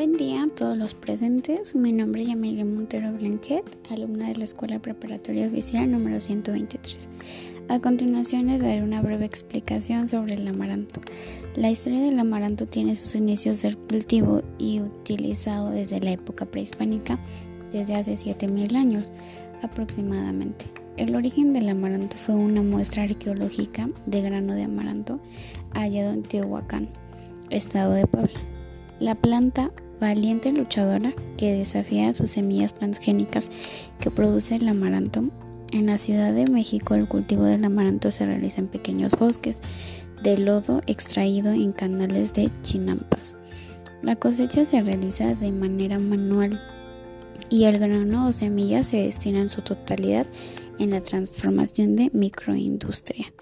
Buen día a todos los presentes. Mi nombre es Yamilia Montero Blanquet, alumna de la Escuela Preparatoria Oficial número 123. A continuación les daré una breve explicación sobre el amaranto. La historia del amaranto tiene sus inicios del cultivo y utilizado desde la época prehispánica, desde hace 7000 años aproximadamente. El origen del amaranto fue una muestra arqueológica de grano de amaranto hallado en Tehuacán, estado de Puebla. La planta valiente luchadora que desafía sus semillas transgénicas que produce el amaranto. En la Ciudad de México el cultivo del amaranto se realiza en pequeños bosques de lodo extraído en canales de chinampas. La cosecha se realiza de manera manual y el grano o semilla se destina en su totalidad en la transformación de microindustria.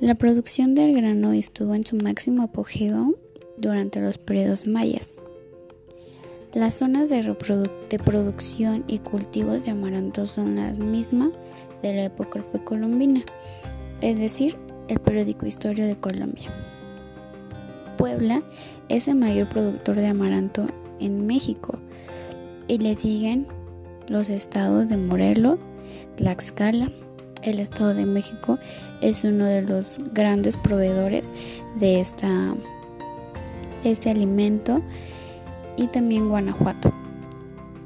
La producción del grano estuvo en su máximo apogeo durante los periodos mayas. Las zonas de, producción y cultivos de amaranto son las mismas de la época precolombina, es decir, el periódico Historia de Colombia. Puebla es el mayor productor de amaranto en México y le siguen los estados de Morelos, Tlaxcala, el Estado de México es uno de los grandes proveedores de este alimento y también Guanajuato.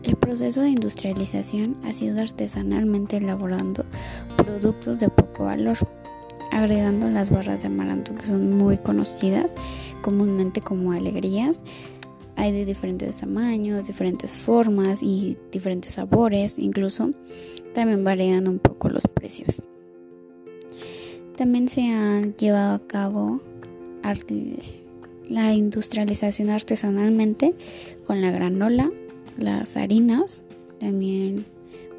El proceso de industrialización ha sido artesanalmente elaborando productos de poco valor, agregando las barras de amaranto que son muy conocidas comúnmente como alegrías. Hay de diferentes tamaños, diferentes formas y diferentes sabores, incluso también varían un poco los precios. También se han llevado a cabo la industrialización artesanalmente con la granola, las harinas, también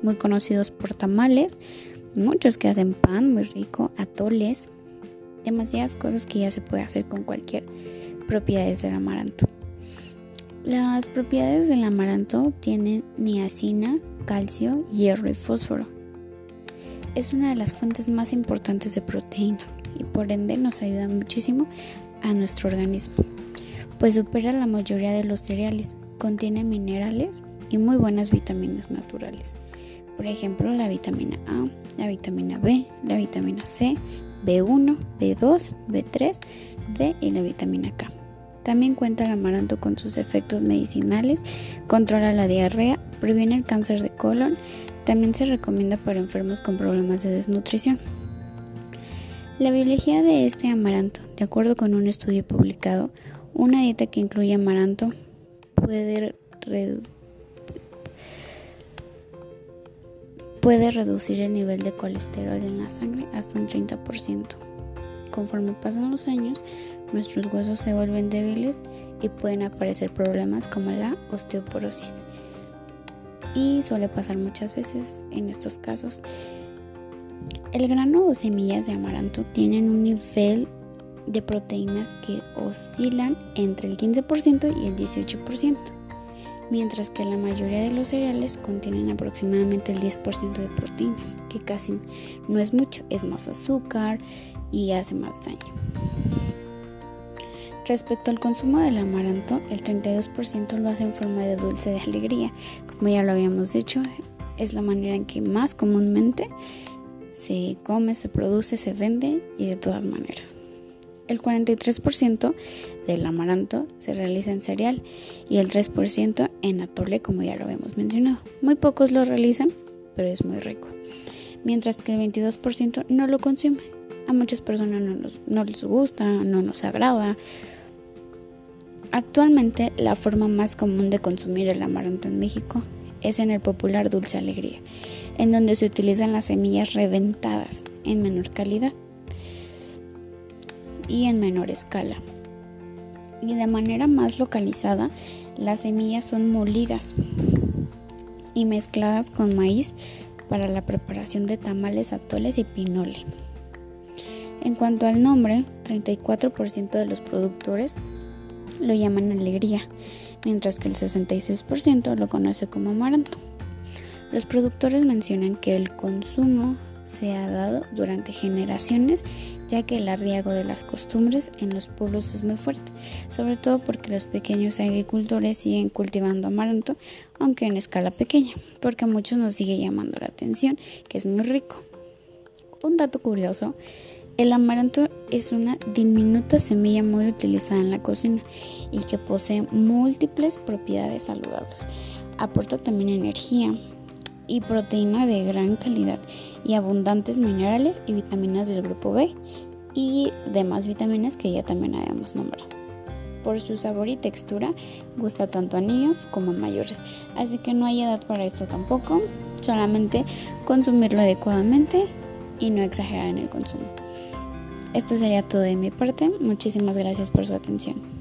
muy conocidos por tamales, muchos que hacen pan muy rico, atoles, demasiadas cosas que ya se puede hacer con cualquier propiedades del amaranto. Las propiedades del amaranto tienen niacina, calcio, hierro y fósforo. Es una de las fuentes más importantes de proteína y por ende nos ayuda muchísimo a nuestro organismo, pues supera la mayoría de los cereales, contiene minerales y muy buenas vitaminas naturales. Por ejemplo, la vitamina A, la vitamina B, la vitamina C, B1, B2, B3, D y la vitamina K. También cuenta el amaranto con sus efectos medicinales, controla la diarrea, previene el cáncer de colon, también se recomienda para enfermos con problemas de desnutrición. La biología de este amaranto, de acuerdo con un estudio publicado, una dieta que incluye amaranto puede, puede reducir el nivel de colesterol en la sangre hasta un 30%. Conforme pasan los años, nuestros huesos se vuelven débiles y pueden aparecer problemas como la osteoporosis. Y suele pasar muchas veces en estos casos el grano o semillas de amaranto tienen un nivel de proteínas que oscilan entre el 15% y el 18%, mientras que la mayoría de los cereales contienen aproximadamente el 10% de proteínas, que casi no es mucho, es más azúcar y hace más daño. Respecto al consumo del amaranto, el 32% lo hace en forma de dulce de alegría. Como ya lo habíamos dicho, es la manera en que más comúnmente se come, se produce, se vende y de todas maneras. El 43% del amaranto se realiza en cereal y el 3% en atole, como ya lo habíamos mencionado. Muy pocos lo realizan, pero es muy rico. Mientras que el 22% no lo consume. A muchas personas no, no les gusta, no nos agrada. Actualmente la forma más común de consumir el amaranto en México es en el popular dulce alegría, en donde se utilizan las semillas reventadas en menor calidad y en menor escala. Y de manera más localizada, las semillas son molidas y mezcladas con maíz para la preparación de tamales, atoles y pinole. En cuanto al nombre, 34% de los productores lo llaman alegría, mientras que el 66% lo conoce como amaranto. Los productores mencionan que el consumo se ha dado durante generaciones, ya que el arriago de las costumbres en los pueblos es muy fuerte, sobre todo porque los pequeños agricultores siguen cultivando amaranto, aunque en escala pequeña, porque a muchos nos sigue llamando la atención, que es muy rico. Un dato curioso, el amaranto es una diminuta semilla muy utilizada en la cocina y que posee múltiples propiedades saludables. Aporta también energía, y proteína de gran calidad y abundantes minerales y vitaminas del grupo B y demás vitaminas que ya también habíamos nombrado. Por su sabor y textura gusta tanto a niños como a mayores, así que no hay edad para esto tampoco, solamente consumirlo adecuadamente y no exagerar en el consumo. Esto sería todo de mi parte, muchísimas gracias por su atención.